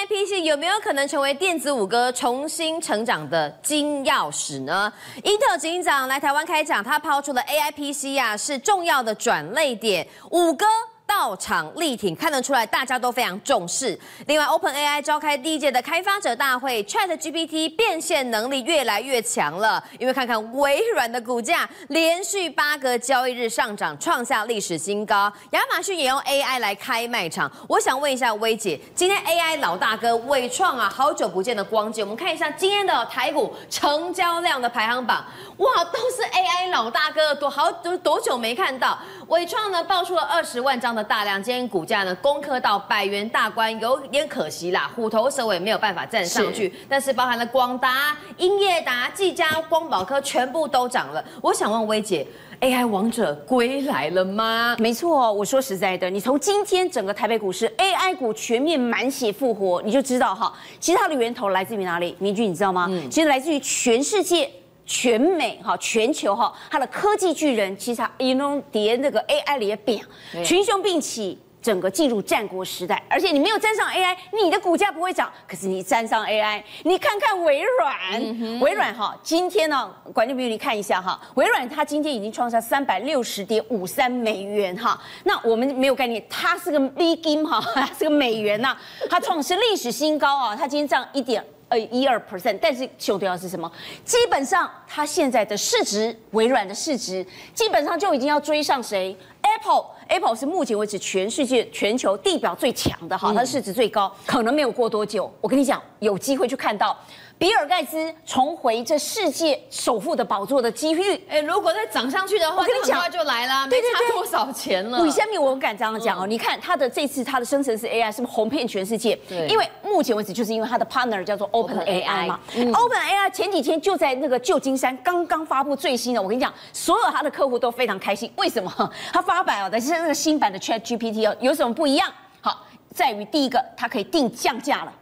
IPC 有没有可能成为电子五哥重新成长的金钥匙呢？英特尔执行长来台湾开讲，他抛出了 AIPC 呀、啊、是重要的转捩点，五哥。到场力挺，看得出来大家都非常重视。另外，OpenAI 召开第一届的开发者大会，ChatGPT 变现能力越来越强了。因为看看微软的股价连续八个交易日上涨，创下历史新高。亚马逊也用 AI 来开卖场。我想问一下薇姐，今天 AI 老大哥伟创啊，好久不见的光景，我们看一下今天的台股成交量的排行榜。哇，都是 AI 老大哥，多好多多久没看到？伟创呢爆出了二十万张的大量，今天股价呢攻克到百元大关，有点可惜啦，虎头蛇尾没有办法站上去。是但是包含了广达、英业达、技嘉、光宝科全部都涨了。我想问薇姐，AI 王者归来了吗？没错，我说实在的，你从今天整个台北股市 AI 股全面满血复活，你就知道哈，其实它的源头来自于哪里？明君你知道吗？嗯、其实来自于全世界。全美哈，全球哈，它的科技巨人，其实它一龙叠那个 AI 里的饼，群雄并起，整个进入战国时代。而且你没有沾上 AI，你的股价不会涨。可是你沾上 AI，你看看微软，嗯、微软哈，今天呢，观众朋友你看一下哈，微软它今天已经创下三百六十点五三美元哈。那我们没有概念，它是个 V game 哈，它是个美元呐，它创是历史新高啊，它今天涨一点。呃，一二 percent，但是秀的要是什么？基本上它现在的市值，微软的市值，基本上就已经要追上谁？Apple，Apple 是目前为止全世界全球地表最强的哈，它的市值最高，可能没有过多久，我跟你讲，有机会去看到。比尔盖茨重回这世界首富的宝座的机遇，哎，如果再涨上去的话，我跟你讲，就来了，没差多少钱了。为什么我敢这样讲哦？你看他的这次他的生成式 AI 是不是红遍全世界？对，因为目前为止就是因为他的 partner 叫做 Open AI 嘛。Open AI 前几天就在那个旧金山刚刚发布最新的，我跟你讲，所有他的客户都非常开心。为什么？他发版哦，但是那个新版的 Chat GPT 哦，有什么不一样？好，在于第一个，它可以定降价了。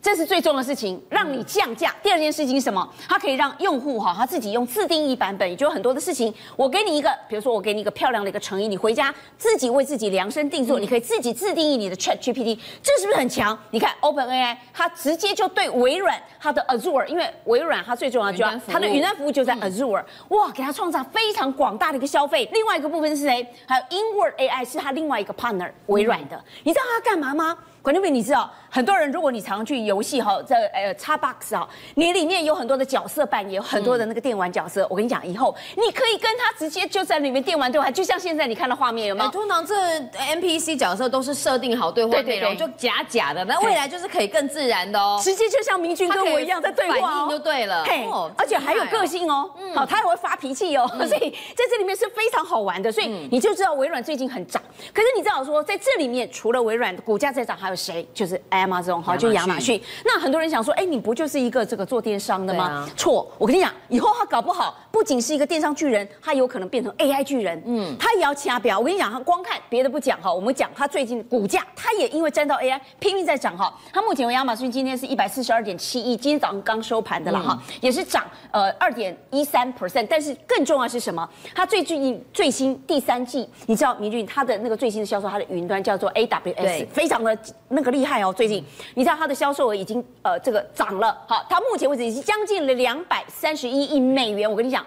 这是最重要的事情，让你降价。第二件事情是什么？它可以让用户哈，他自己用自定义版本，也就有很多的事情。我给你一个，比如说我给你一个漂亮的一个成衣，你回家自己为自己量身定做，嗯、你可以自己自定义你的 Chat GPT，这是不是很强？你看 OpenAI，它直接就对微软它的 Azure，因为微软它最重要的就要它的云端服务就在 Azure，、嗯、哇，给它创造非常广大的一个消费。另外一个部分是谁？还有 Inward AI 是它另外一个 partner 微软的，你知道它干嘛吗？观众朋友，你知道很多人，如果你常常去游戏哈，在呃 Xbox 哈，你里面有很多的角色扮演，有很多的那个电玩角色。嗯、我跟你讲，以后你可以跟他直接就在里面电玩对话，就像现在你看到画面有没有？通常这 NPC 角色都是设定好对话内容，就假假的。那未来就是可以更自然的哦，直接就像明君跟我一样在对话、哦，反应就对了。嘿，而且还有个性哦，嗯、好，他还会发脾气哦，嗯、所以在这里面是非常好玩的。所以你就知道微软最近很涨。可是你知道说，在这里面除了微软的股价在涨，还有谁？就是。Amazon 哈，就亚马逊。那很多人想说，哎，你不就是一个这个做电商的吗？错，我跟你讲，以后他搞不好不仅是一个电商巨人，他有可能变成 AI 巨人。嗯，他也要掐表。我跟你讲，他光看别的不讲哈，我们讲他最近股价，他也因为沾到 AI 拼命在涨哈。他目前为亚马逊今天是一百四十二点七亿，今天早上刚收盘的了哈，也是涨呃二点一三 percent。但是更重要是什么？它最近最新第三季，你知道明俊它的那个最新的销售，它的云端叫做 AWS，非常的那个厉害哦。最近，你知道它的销售额已经呃这个涨了，好，它目前为止已经将近了两百三十一亿美元。我跟你讲，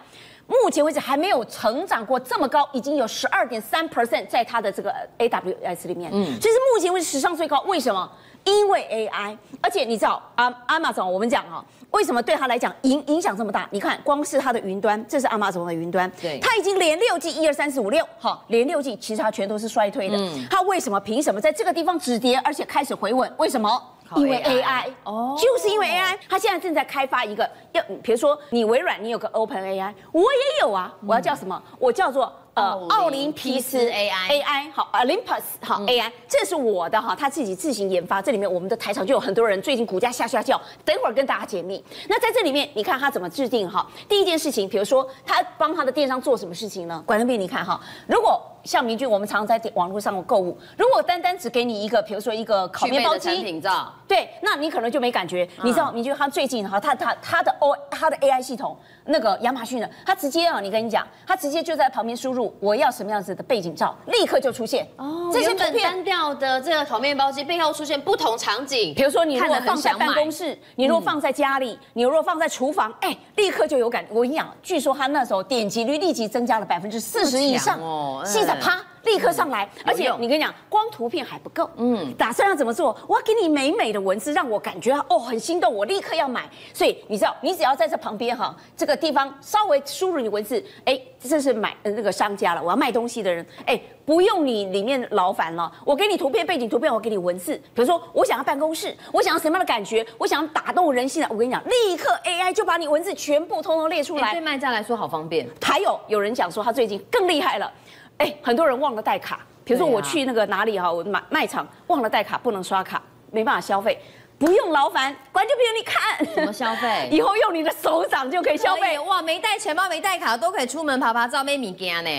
目前为止还没有成长过这么高，已经有十二点三 percent 在它的这个 AWS 里面，嗯，这是目前为止史上最高。为什么？因为 AI，而且你知道啊，Amazon 我们讲哈，为什么对他来讲影影响这么大？你看，光是它的云端，这是 Amazon 的云端，对，它已经连六 G 一二三四五六，好，连六 G 其实它全都是衰退的。嗯，它为什么？凭什么在这个地方止跌，而且开始回稳？为什么？因为 AI 哦，就是因为 AI，它现在正在开发一个，要比如说你微软，你有个 Open AI，我也有啊，我要叫什么？我叫做。呃，奥林匹斯 AI AI 好，Olympus 好 AI，这是我的哈，他自己自行研发。这里面我们的台厂就有很多人，最近股价下下叫。等会儿跟大家解密。那在这里面，你看他怎么制定哈？第一件事情，比如说他帮他的电商做什么事情呢？管中斌，你看哈，如果像明君，我们常常在网络上购物，如果单单只给你一个，比如说一个烤面包机，对，那你可能就没感觉。你知道，明君他最近哈，他他他的 O 他的 AI 系统，那个亚马逊的，他直接啊，你跟你讲，他直接就在旁边输入我要什么样子的背景照，立刻就出现。哦，这些本单调的这个烤面包机背后出现不同场景，比如说你如果放在办公室，你如果放在家里，你如果放在厨房，哎，立刻就有感。我跟你讲，据说他那时候点击率立即增加了百分之四十以上，哦，现在啪。立刻上来，而且你跟你讲，光图片还不够，嗯，打算要怎么做？我要给你美美的文字，让我感觉哦很心动，我立刻要买。所以你知道，你只要在这旁边哈，这个地方稍微输入你文字，哎，这是买那个商家了，我要卖东西的人，哎，不用你里面劳烦了，我给你图片背景图片，我给你文字，比如说我想要办公室，我想要什么样的感觉，我想要打动人心的，我跟你讲，立刻 AI 就把你文字全部通通列出来，对卖家来说好方便。还有有人讲说他最近更厉害了。哎，很多人忘了带卡，比如说我去那个哪里哈，我买卖场忘了带卡，不能刷卡，没办法消费，不用劳烦，观众朋友你看。怎么消费，以后用你的手掌就可以消费，哇，没带钱包没带卡都可以出门爬爬照没米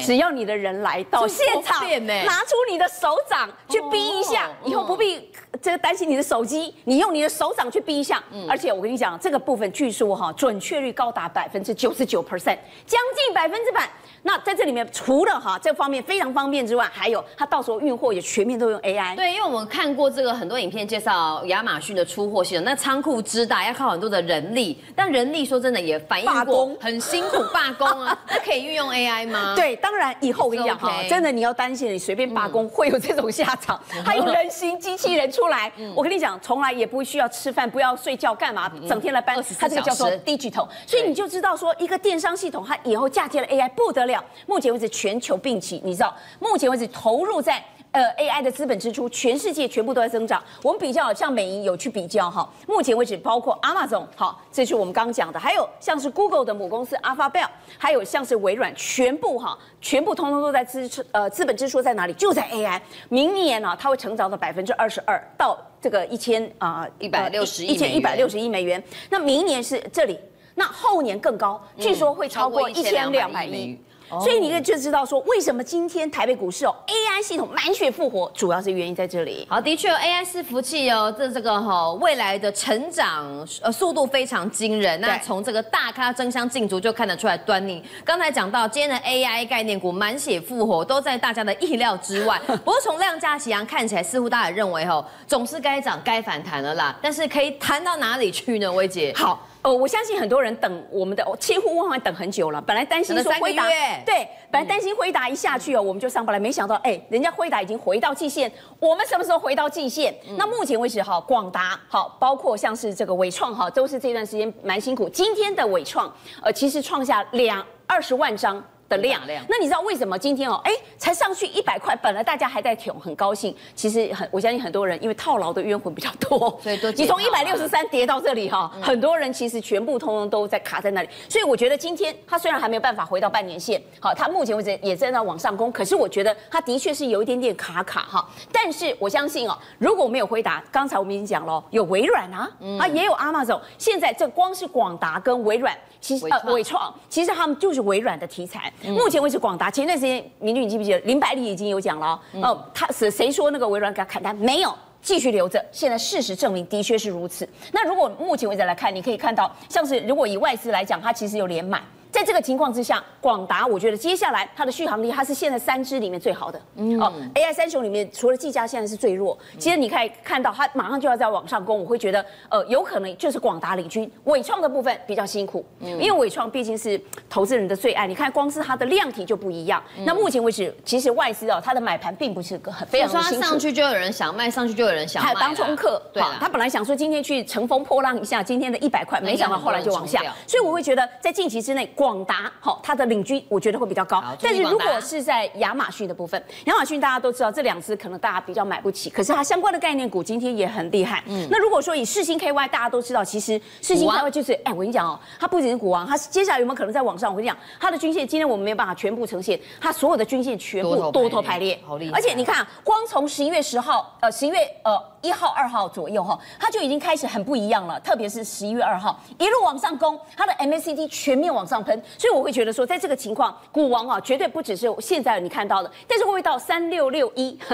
只要你的人来到现场，拿出你的手掌去逼一下，以后不必这个担心你的手机，你用你的手掌去逼一下，而且我跟你讲这个部分据说哈准确率高达百分之九十九 percent，将近百分之百。那在这里面，除了哈这方面非常方便之外，还有它到时候运货也全面都用 AI。对，因为我们看过这个很多影片介绍亚马逊的出货系统，那仓库之大要靠很多的人力，但人力说真的也反映过很辛苦罢工啊，那可以运用 AI 吗？对，当然以后我跟你讲哈真的你要担心你随便罢工 会有这种下场，还有人形机器人出来，我跟你讲，从来也不需要吃饭，不要睡觉，干嘛？整天来搬，它这个叫做 digital，所以你就知道说一个电商系统它以后嫁接了 AI 不得了。目前为止，全球并起，你知道，目前为止投入在呃 AI 的资本支出，全世界全部都在增长。我们比较像美银有去比较哈，目前为止包括 Amazon 好，这是我们刚刚讲的，还有像是 Google 的母公司 Alphabet，还有像是微软，全部哈，全部通通都在支出呃资本支出在哪里？就在 AI。明年呢，它会成长到百分之二十二到这个一千啊一百六十亿一千一百六十亿美元。那明年是这里，那后年更高，据说会超过一千两百亿。所以你可以就知道说，为什么今天台北股市哦，AI 系统满血复活，主要是原因在这里。好，的确，AI 伺服器哦，这这个哈未来的成长呃速度非常惊人。那从这个大咖争相竞逐就看得出来端倪。刚才讲到今天的 AI 概念股满血复活，都在大家的意料之外。不过从量价齐扬看起来，似乎大家也认为吼，总是该涨该反弹了啦。但是可以弹到哪里去呢？薇姐，好。哦，我相信很多人等我们的，千呼万唤等很久了。本来担心说辉达，对，本来担心辉达一下去哦，我们就上不来。没想到，哎，人家辉达已经回到季线，我们什么时候回到季线？那目前为止哈，广达好，包括像是这个伟创哈，都是这段时间蛮辛苦。今天的伟创，呃，其实创下两二十万张。的量，量，那你知道为什么今天哦，哎，才上去一百块，本来大家还在挺，很高兴。其实很，我相信很多人因为套牢的冤魂比较多，所以你从一百六十三跌到这里哈，很多人其实全部通通都在卡在那里。所以我觉得今天它虽然还没有办法回到半年线，好，它目前为止也在那往上攻，可是我觉得它的确是有一点点卡卡哈。但是我相信哦，如果没有回答，刚才我们已经讲了，有微软啊，啊也有 Amazon，现在这光是广达跟微软。其实呃，伟创其实他们就是微软的题材。嗯、目前为止，广达前段时间，明俊你记不记得林百里已经有讲了哦，他是谁说那个微软给他砍单？没有，继续留着。现在事实证明的确是如此。那如果目前为止来看，你可以看到，像是如果以外资来讲，它其实有连买。在这个情况之下，广达我觉得接下来它的续航力，它是现在三支里面最好的。嗯。哦，AI 三雄里面除了技嘉现在是最弱，其实你可以看到它马上就要在往上攻，我会觉得呃有可能就是广达领军，伟创的部分比较辛苦，嗯，因为伟创毕竟是投资人的最爱，你看光是它的量体就不一样。嗯、那目前为止，其实外资哦，它的买盘并不是个很非常的清楚。上去就有人想卖，上去就有人想卖。当冲客，对，他本来想说今天去乘风破浪一下，今天的一百块，没想到后来就往下，所以我会觉得在近期之内，广达好。它的领军我觉得会比较高，但是如果是在亚马逊的部分，亚马逊大家都知道这两只可能大家比较买不起，可是它相关的概念股今天也很厉害。嗯，那如果说以世星 KY，大家都知道，其实世星 KY 就是，哎，我跟你讲哦，它不仅是股王，它接下来有没有可能在往上？我跟你讲，它的均线今天我们没有办法全部呈现，它所有的均线全部多头排列，好厉害。而且你看啊，光从十一月十号，呃，十一月呃一号、二号左右哈，它就已经开始很不一样了，特别是十一月二号一路往上攻，它的 MACD 全面往上喷，喷，所以我会觉得说，在这个情况，股王啊，绝对不只是现在你看到的，但是会不会到三六六一？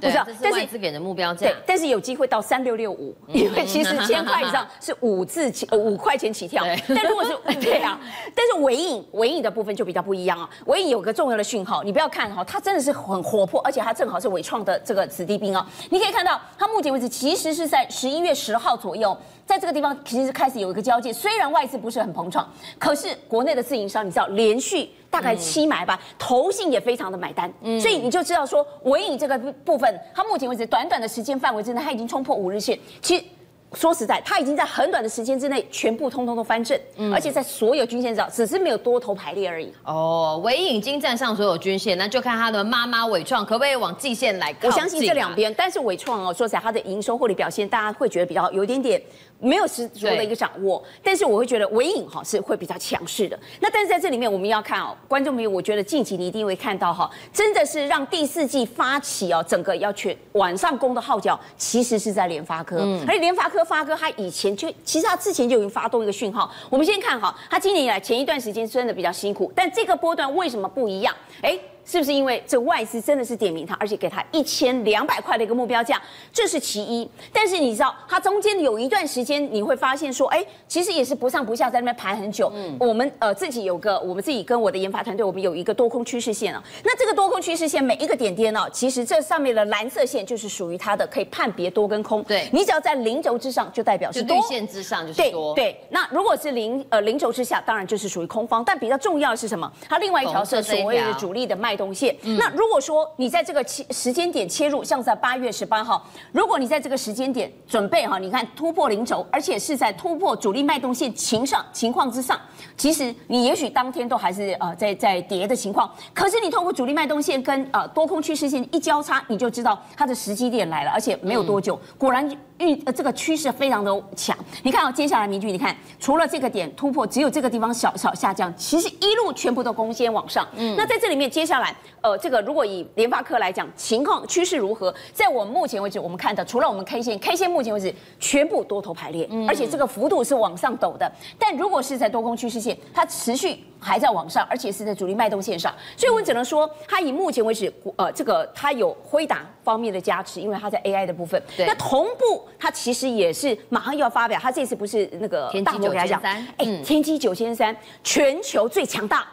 不知道，这是外资给的目标价。对，但是有机会到三六六五，因为其实千块以上 是五字起，五块钱起跳。但如果是 对啊，但是尾影尾影的部分就比较不一样啊。尾影有个重要的讯号，你不要看哈，它真的是很活泼，而且它正好是伟创的这个子弟兵啊。你可以看到，它目前为止其实是在十一月十号左右。在这个地方其实是开始有一个交界，虽然外资不是很捧场，可是国内的自营商你知道连续大概七买吧，嗯、投信也非常的买单，嗯、所以你就知道说尾影这个部分，它目前为止短短的时间范围之内，它已经冲破五日线，其实。说实在，它已经在很短的时间之内全部通通都翻正，嗯、而且在所有均线上，只是没有多头排列而已。哦，尾影已经站上所有均线，那就看它的妈妈伟创可不可以往季线来靠近、啊。我相信这两边，但是伟创哦，说实在，它的营收获利表现，大家会觉得比较有一点点没有十足的一个掌握。但是我会觉得尾影哈是会比较强势的。那但是在这里面，我们要看哦，观众朋友，我觉得近期你一定会看到哈，真的是让第四季发起哦，整个要去往上攻的号角，其实是在联发科，嗯、而且联发科。发哥他以前就，其实他之前就已经发动一个讯号。我们先看哈，他今年以来前一段时间真的比较辛苦，但这个波段为什么不一样？哎。是不是因为这外资真的是点名他，而且给他一千两百块的一个目标价，这是其一。但是你知道，它中间有一段时间你会发现说，哎，其实也是不上不下，在那边盘很久。嗯，我们呃自己有个，我们自己跟我的研发团队，我们有一个多空趋势线啊。那这个多空趋势线每一个点点呢，其实这上面的蓝色线就是属于它的可以判别多跟空。对，你只要在零轴之上，就代表是多。线之上就是多。对，对。那如果是零呃零轴之下，当然就是属于空方。但比较重要的是什么？它另外一条是所谓的主力的脉动线。嗯、那如果说你在这个切时间点切入，像在八月十八号，如果你在这个时间点准备哈，你看突破零轴，而且是在突破主力脉动线情上情况之上，其实你也许当天都还是呃在在跌的情况，可是你透过主力脉动线跟呃多空趋势线一交叉，你就知道它的时机点来了，而且没有多久，果然运呃这个趋势非常的强。你看啊，接下来明君，你看除了这个点突破，只有这个地方小小下降，其实一路全部都攻坚往上。嗯，那在这里面接下来。呃，这个如果以联发科来讲，情况趋势如何？在我们目前为止，我们看到除了我们 K 线，K 线目前为止全部多头排列，嗯、而且这个幅度是往上抖的。但如果是在多空趋势线，它持续还在往上，而且是在主力脉动线上，所以我只能说，它以目前为止，呃，这个它有辉达方面的加持，因为它在 AI 的部分。对那同步，它其实也是马上又要发表，它这次不是那个大摩给他讲，哎，天玑九千三，全球最强大。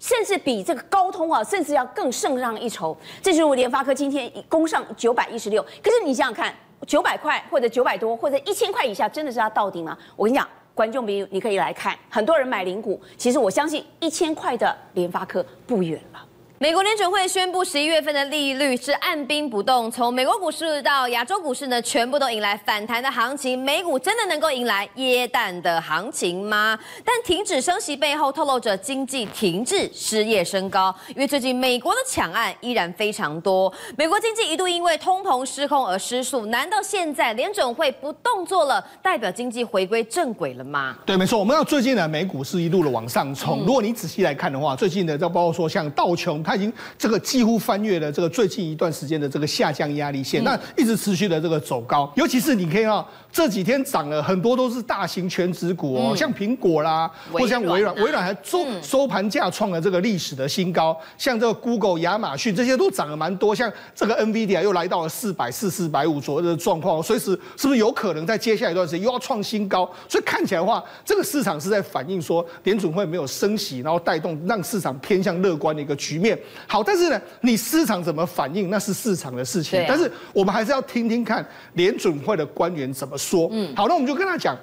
甚至比这个高通啊，甚至要更胜上一筹。这就是我联发科今天攻上九百一十六。可是你想想看，九百块或者九百多或者一千块以下，真的是它到顶吗？我跟你讲，观众朋友，你可以来看，很多人买零股，其实我相信一千块的联发科不远了。美国联准会宣布十一月份的利率是按兵不动，从美国股市到亚洲股市呢，全部都迎来反弹的行情。美股真的能够迎来耶诞的行情吗？但停止升息背后透露着经济停滞、失业升高，因为最近美国的抢案依然非常多。美国经济一度因为通膨失控而失速，难道现在联准会不动作了，代表经济回归正轨了吗？对，没错。我们要最近呢，美股是一路的往上冲。嗯、如果你仔细来看的话，最近呢就包括说像道琼。它已经这个几乎翻越了这个最近一段时间的这个下降压力线，那一直持续的这个走高，尤其是你可以看到这几天涨了很多都是大型全值股哦，像苹果啦，或像微软，微软还收收盘价创了这个历史的新高，像这个 Google、亚马逊这些都涨了蛮多，像这个 NVIDIA 又来到了四百四、四百五左右的状况，随时是不是有可能在接下来一段时间又要创新高？所以看起来的话，这个市场是在反映说联准会没有升息，然后带动让市场偏向乐观的一个局面。好，但是呢，你市场怎么反应那是市场的事情。啊、但是我们还是要听听看联准会的官员怎么说。嗯，好，那我们就跟他讲，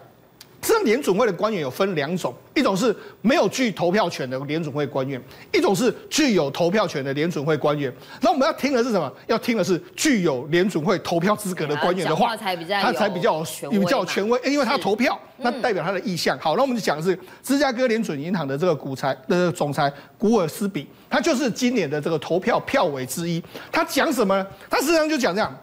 这联准会的官员有分两种，一种是没有具投票权的联准会官员，一种是具有投票权的联准会官员。那我们要听的是什么？要听的是具有联准会投票资格的官员的话，他才比较他才比较比较权威，因为他投票，那代表他的意向。好，那我们就讲的是芝加哥联准银行的这个股裁的总裁古尔斯比。他就是今年的这个投票票委之一。他讲什么呢？他实际上就讲这样：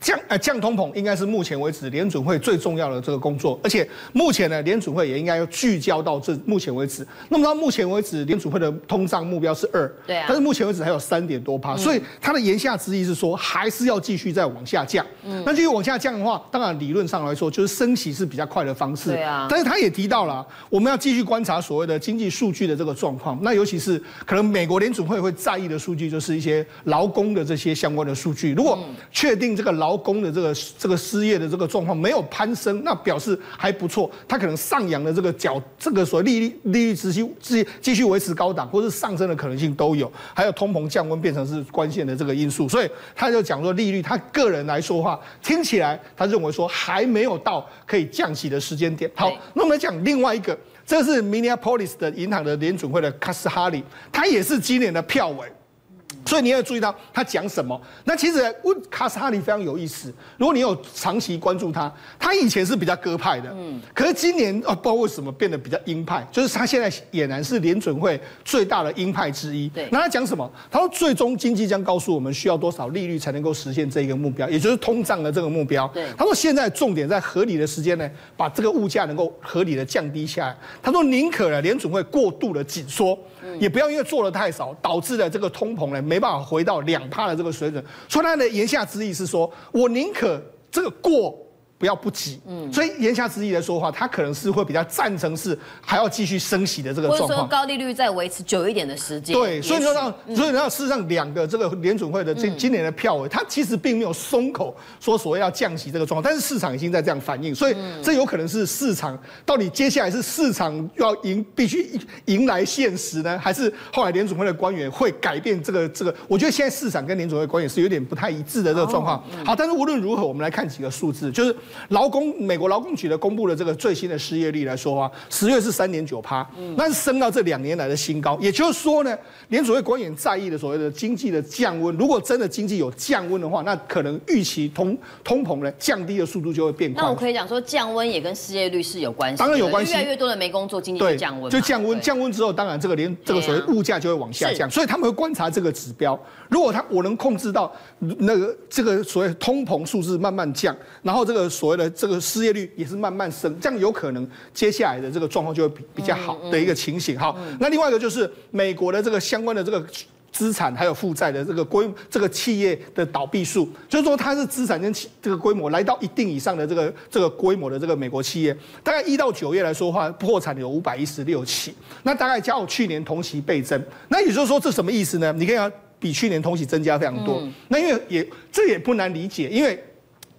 降呃降通膨应该是目前为止联准会最重要的这个工作，而且目前呢联准会也应该要聚焦到这目前为止。那么到目前为止联准会的通胀目标是二，对啊，但是目前为止还有三点多趴，所以他的言下之意是说还是要继续再往下降。嗯，那继续往下降的话，当然理论上来说就是升息是比较快的方式。对啊，但是他也提到了我们要继续观察所谓的经济数据的这个状况，那尤其是可能美国联准会会在意的数据就是一些劳工的这些相关的数据，如果确定这个劳工的这个。这个失业的这个状况没有攀升，那表示还不错。它可能上扬的这个角，这个所谓利率利率持续继继续维持高档，或是上升的可能性都有。还有通膨降温变成是关键的这个因素，所以他就讲说利率，他个人来说话，听起来他认为说还没有到可以降息的时间点。好，那我们讲另外一个，这是 Minneapolis 的银行的联准会的卡斯哈里，他也是今年的票委。所以你要注意到他讲什么。那其实问卡斯哈里非常有意思。如果你有长期关注他，他以前是比较鸽派的，嗯，可是今年哦，不知道为什么变得比较鹰派，就是他现在俨然是联准会最大的鹰派之一。对，那他讲什么？他说最终经济将告诉我们需要多少利率才能够实现这一个目标，也就是通胀的这个目标。对，他说现在重点在合理的时间呢，把这个物价能够合理的降低下来。他说宁可呢联准会过度的紧缩。也不要因为做的太少，导致了这个通膨呢没办法回到两趴的这个水准。所以他的言下之意是说，我宁可这个过。不要不急，嗯，所以言下之意来说的话，他可能是会比较赞成是还要继续升息的这个状况，或者说高利率再维持久一点的时间。对，所以说让，所以让事实上两个这个联准会的今今年的票委，他其实并没有松口说所谓要降息这个状况，但是市场已经在这样反应，所以这有可能是市场到底接下来是市场要迎必须迎来现实呢，还是后来联准会的官员会改变这个这个？我觉得现在市场跟联准会官员是有点不太一致的这个状况。好，但是无论如何，我们来看几个数字，就是。劳工，美国劳工局的公布的这个最新的失业率来说啊，十月是三点九趴，那是升到这两年来的新高。也就是说呢，联储会官员在意的所谓的经济的降温，如果真的经济有降温的话，那可能预期通通膨呢降低的速度就会变快。那我可以讲说，降温也跟失业率是有关系，当然有关系。越来越多的没工作，经济就降温，就降温，降温之后，当然这个连这个所谓物价就会往下降，所以他们会观察这个指标。如果他我能控制到那个这个所谓通膨数字慢慢降，然后这个所谓的这个失业率也是慢慢升，这样有可能接下来的这个状况就会比比较好的一个情形。好，那另外一个就是美国的这个相关的这个资产还有负债的这个规这个企业的倒闭数，就是说它是资产跟这个规模来到一定以上的这个这个规模的这个美国企业，大概一到九月来说的话，破产有五百一十六起，那大概较去年同期倍增。那也就是说这什么意思呢？你可以看。比去年同期增加非常多，那因为也这也不难理解，因为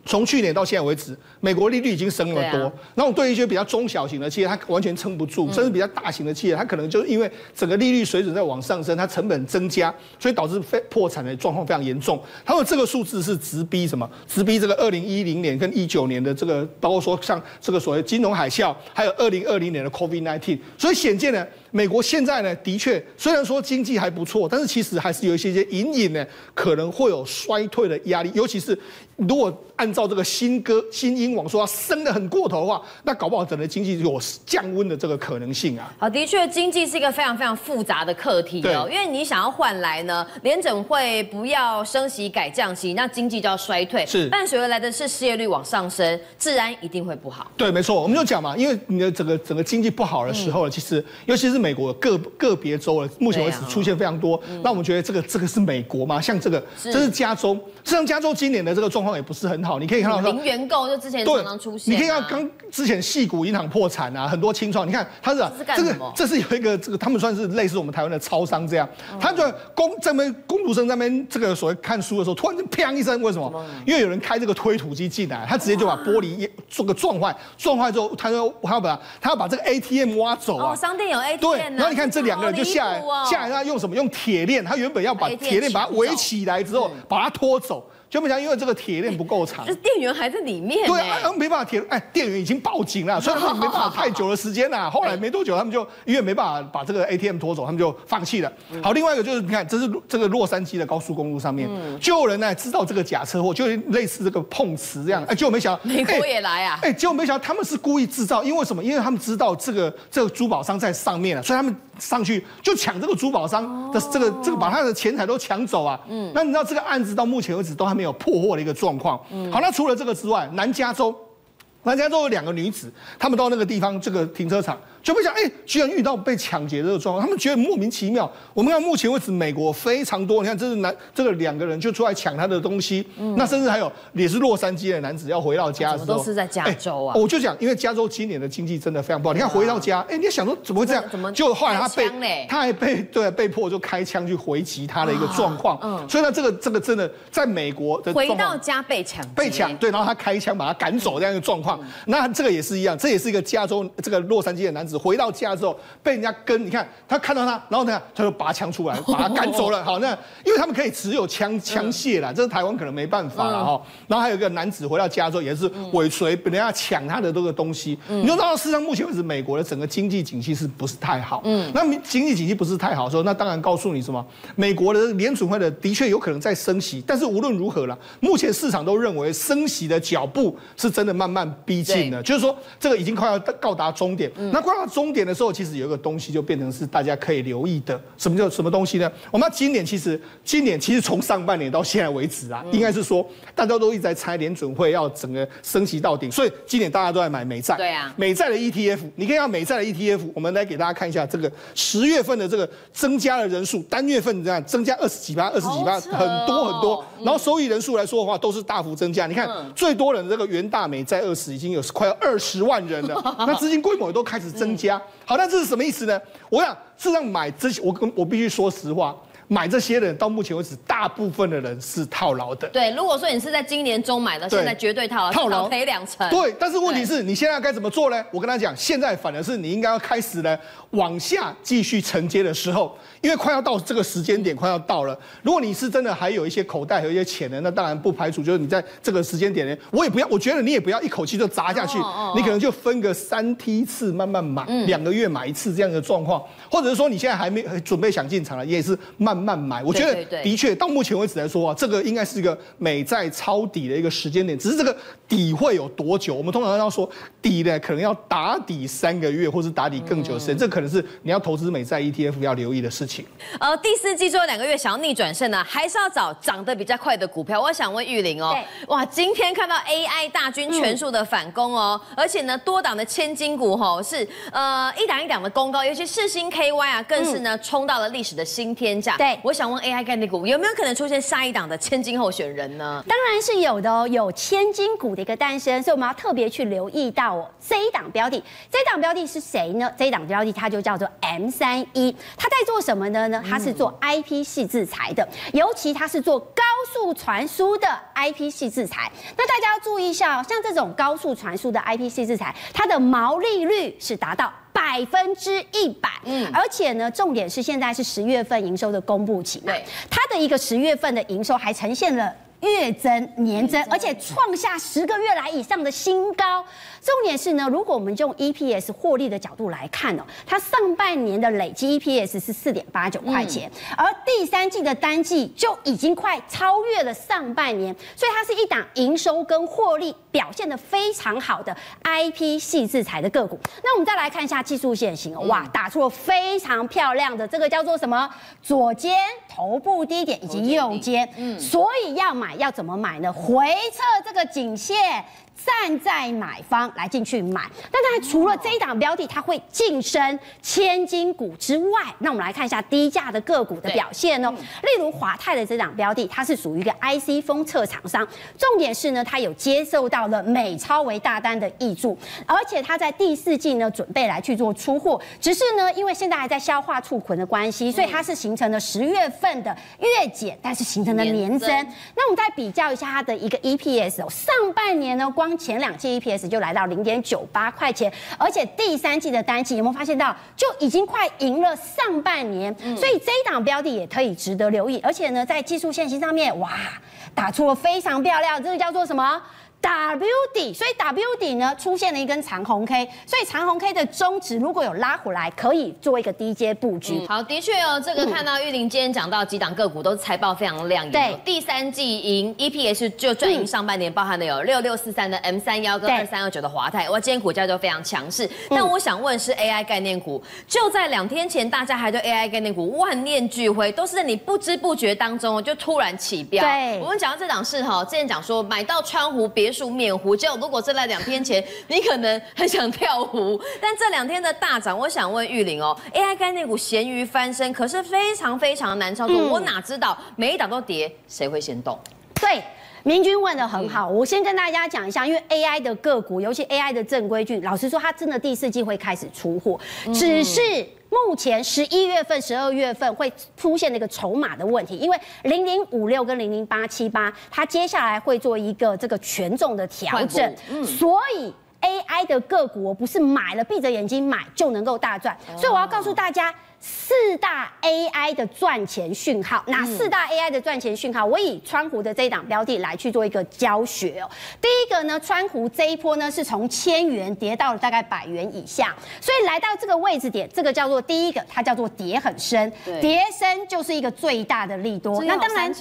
从去年到现在为止，美国利率已经升了多，那我对于一些比较中小型的企业，它完全撑不住，甚至比较大型的企业，它可能就因为整个利率水准在往上升，它成本增加，所以导致非破产的状况非常严重。他们这个数字是直逼什么？直逼这个二零一零年跟一九年的这个，包括说像这个所谓金融海啸，还有二零二零年的 COVID nineteen 所以显见呢。美国现在呢，的确虽然说经济还不错，但是其实还是有一些些隐隐呢，可能会有衰退的压力。尤其是如果按照这个新歌新英王说要升得很过头的话，那搞不好整个经济有降温的这个可能性啊。好，的确，经济是一个非常非常复杂的课题哦。因为你想要换来呢，联准会不要升息改降息，那经济就要衰退，是伴随而来的是失业率往上升，自然一定会不好。对，没错，我们就讲嘛，因为你的整个整个经济不好的时候，嗯、其实尤其是。美国个个别州了，目前为止出现非常多。那我们觉得这个这个是美国吗？像这个，这是加州。实际上，加州今年的这个状况也不是很好。你可以看到说，零元购就之前常常出现。你可以看刚之前细谷银行破产啊，很多清创。你看它是这个，这是有一个这个，他们算是类似我们台湾的超商这样。他就工这边工读生在那边这个所谓看书的时候，突然就砰一声，为什么？因为有人开这个推土机进来，他直接就把玻璃做个撞坏，撞坏之后，他说他要把他要把这个 ATM 挖走啊。商店有 ATM。对，然后你看这两个人就下来，下来他用什么？用铁链，他原本要把铁链把它围起来之后，把它拖走。就没想，因为这个铁链不够长，这电源还在里面。对啊，没办法，铁哎，电源已经报警了，所以他们没办法太久的时间了。后来没多久，他们就因为没办法把这个 ATM 拖走，他们就放弃了。好，另外一个就是你看，这是这个洛杉矶的高速公路上面，就有人呢知道这个假车祸，就类似这个碰瓷这样。哎，结果没想到美国也来啊！哎，结果没想到他们是故意制造，因为什么？因为他们知道这个这个珠宝商在上面了，所以他们。上去就抢这个珠宝商的这个这个，把他的钱财都抢走啊！嗯，那你知道这个案子到目前为止都还没有破获的一个状况。好，那除了这个之外，南加州，南加州有两个女子，她们到那个地方这个停车场。就会想，哎，居然遇到被抢劫这个状况，他们觉得莫名其妙。我们看目前为止，美国非常多，你看这是男这个两个人就出来抢他的东西，嗯、那甚至还有也是洛杉矶的男子要回到家的时候，都是在加州啊？我就讲，因为加州今年的经济真的非常不好。你看回到家，哎，你想说怎么会这样？怎么就后来他被他还被对被迫就开枪去回击他的一个状况。嗯，所以呢，这个这个真的在美国的回到家被抢被抢，对，然后他开枪把他赶走这样一个状况。那这个也是一样，这也是一个加州这个洛杉矶的男子回到家之后。被人家跟，你看他看到他，然后呢，他就拔枪出来，把他赶走了。好，那因为他们可以持有枪枪械啦，这是台湾可能没办法了哈。然后还有一个男子回到家之后，也是尾随被人家抢他的这个东西。你就知道，事实上目前为止，美国的整个经济景气是不是太好？嗯，那经济景气不是太好的时候，那当然告诉你什么？美国的联储会的的确有可能在升息，但是无论如何了，目前市场都认为升息的脚步是真的慢慢逼近了，就是说这个已经快要到达终点。那快到终点的时候，其实有一个东西就变成是大家可以留意的，什么叫什么东西呢？我们今年其实今年其实从上半年到现在为止啊，应该是说大家都一直在猜联准会要整个升级到顶，所以今年大家都在买美债。对啊，美债的 ETF，你可以看美债的 ETF，我们来给大家看一下这个十月份的这个增加的人数，单月份这样增加二十几趴，二十几趴，很多很多。然后收益人数来说的话，都是大幅增加。你看最多人这个元大美债二十已经有快要二十万人了，那资金规模也都开始增加。好，那这是什么意思呢？我想，事实上买这些，我跟我必须说实话。买这些人到目前为止，大部分的人是套牢的。对，如果说你是在今年中买的，现在绝对套牢，套牢赔两成。对，但是问题是你现在该怎么做呢？我跟他讲，现在反而是你应该要开始呢往下继续承接的时候，因为快要到这个时间点，快要到了。如果你是真的还有一些口袋和一些钱的，那当然不排除就是你在这个时间点呢，我也不要，我觉得你也不要一口气就砸下去，你可能就分个三梯次慢慢买，两个月买一次这样的状况，或者是说你现在还没准备想进场了，也是慢慢买。我觉得。的确，到目前为止来说啊，这个应该是一个美债抄底的一个时间点。只是这个底会有多久？我们通常要说底呢，可能要打底三个月，或是打底更久的时间。这可能是你要投资美债 ETF 要留意的事情。呃，第四季最后两个月想要逆转胜呢，还是要找涨得比较快的股票。我想问玉玲哦，哇，今天看到 AI 大军全数的反攻哦，而且呢，多档的千金股吼是呃一档一档的攻高，尤其世芯 KY 啊，更是呢冲到了历史的新天价。对，我想问 AI。概念股有没有可能出现下一档的千金候选人呢？当然是有的哦，有千金股的一个诞生，所以我们要特别去留意到哦，这一档标的，这一档标的是谁呢？这一档标的它就叫做 M 三一，它在做什么的呢？它是做 IP 系制裁的，尤其它是做高速传输的 IP 系制裁。那大家要注意一下哦，像这种高速传输的 IP 系制裁，它的毛利率是达到。百分之一百，嗯，而且呢，重点是现在是十月份营收的公布期，对，它的一个十月份的营收还呈现了月增、年增，而且创下十个月来以上的新高。重点是呢，如果我们就用 EPS 获利的角度来看哦，它上半年的累计 EPS 是四点八九块钱，而第三季的单季就已经快超越了上半年，所以它是一档营收跟获利表现的非常好的 IP 系制裁的个股。那我们再来看一下技术线型哦，哇，打出了非常漂亮的这个叫做什么左肩头部低点以及右肩，嗯，所以要买要怎么买呢？回测这个颈线。站在买方来进去买，但它除了这一档标的，它会晋升千金股之外，那我们来看一下低价的个股的表现哦。例如华泰的这档标的，它是属于一个 IC 封测厂商，重点是呢，它有接受到了美超为大单的挹注，而且它在第四季呢准备来去做出货，只是呢，因为现在还在消化库存的关系，所以它是形成了十月份的月减，但是形成了年增。那我们再比较一下它的一个 EPS 哦，上半年呢光前两季 EPS 就来到零点九八块钱，而且第三季的单季有没有发现到就已经快赢了上半年？所以这一档标的也可以值得留意。而且呢，在技术线型上面，哇，打出了非常漂亮，这个叫做什么？W 底，所以 W 底呢出现了一根长红 K，所以长红 K 的中值如果有拉回来，可以做一个低阶布局。嗯、好，的确哦，这个看到玉玲今天讲到几档个股都是财报非常亮眼，对，第三季盈 EPS 就赚赢上半年，包含的有六六四三的 M 三幺跟二三二九的华泰，哇，今天股价就非常强势。但我想问是 AI 概念股，就在两天前，大家还对 AI 概念股万念俱灰，都是在你不知不觉当中就突然起标。对，我们讲到这档是哈，之前讲说买到川湖别墅免湖就。如果是在两天前，你可能很想跳湖，但这两天的大涨，我想问玉玲哦，AI 概念股咸鱼翻身，可是非常非常难操作，嗯、我哪知道每一档都跌，谁会先动？对，明君问的很好，嗯、我先跟大家讲一下，因为 AI 的个股，尤其 AI 的正规军，老实说，它真的第四季会开始出货，只是。目前十一月份、十二月份会出现那个筹码的问题，因为零零五六跟零零八七八，它接下来会做一个这个权重的调整，嗯、所以 AI 的个股我不是买了闭着眼睛买就能够大赚，所以我要告诉大家。四大 AI 的赚钱讯号，哪四大 AI 的赚钱讯号？我以川湖的这一档标的来去做一个教学哦。第一个呢，川湖这一波呢是从千元跌到了大概百元以下，所以来到这个位置点，这个叫做第一个，它叫做跌很深，跌深就是一个最大的利多。那当然，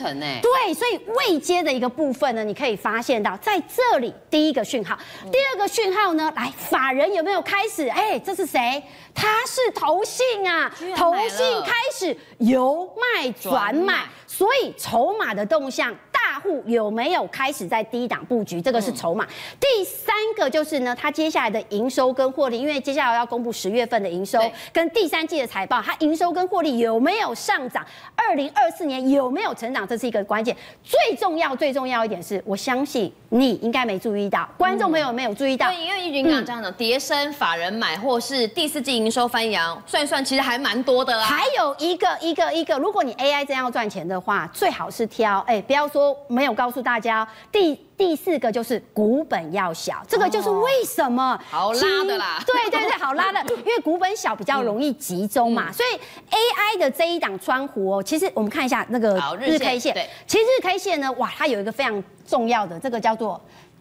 对，所以未接的一个部分呢，你可以发现到在这里第一个讯号，第二个讯号呢，来法人有没有开始？哎，这是谁？他是投信啊。投信开始由卖转买，所以筹码的动向。大户有没有开始在低档布局？这个是筹码。嗯、第三个就是呢，它接下来的营收跟获利，因为接下来要公布十月份的营收跟第三季的财报，它营收跟获利有没有上涨？二零二四年有没有成长？这是一个关键。最重要、最重要一点是，我相信你应该没注意到，观众朋友没有注意到，嗯、因为玉玲刚刚讲的叠升法人买，或是第四季营收翻扬，算一算其实还蛮多的啦。还有一个一个一个，如果你 AI 真要赚钱的话，最好是挑哎，不要说。没有告诉大家，第第四个就是股本要小，这个就是为什么好拉的啦。对对对，好拉的，因为股本小比较容易集中嘛，所以 AI 的这一档川湖哦，其实我们看一下那个日 K 线，其实日 K 线呢，哇，它有一个非常重要的，这个叫做。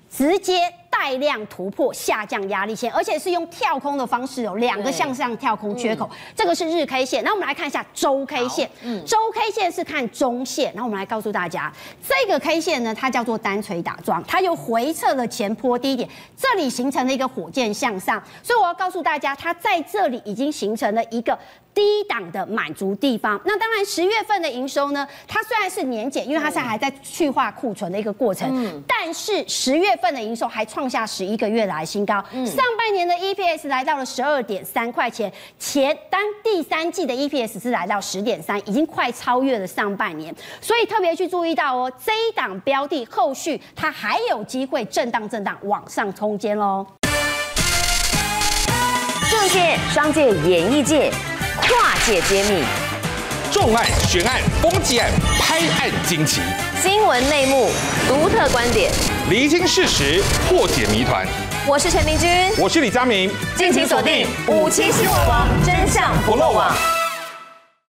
直接带量突破下降压力线，而且是用跳空的方式哦，两个向上跳空缺口，嗯、这个是日 K 线。那我们来看一下周 K 线，嗯，周 K 线是看中线。然后我们来告诉大家，这个 K 线呢，它叫做单锤打桩，它又回撤了前坡低点，这里形成了一个火箭向上，所以我要告诉大家，它在这里已经形成了一个。低档的满足地方，那当然十月份的营收呢，它虽然是年减，因为它现在还在去化库存的一个过程，嗯，但是十月份的营收还创下十一个月来新高，嗯，上半年的 EPS 来到了十二点三块钱，前当第三季的 EPS 是来到十点三，已经快超越了上半年，所以特别去注意到哦，这一档标的后续它还有机会震荡震荡往上冲尖喽，政界、商界、演艺界。跨界揭秘，重案、悬案、攻击案、拍案惊奇，新闻内幕、独特观点，厘清事实，破解谜团。我是陈明君，我是李佳明，敬请锁定《五七新闻网》，真相不漏网。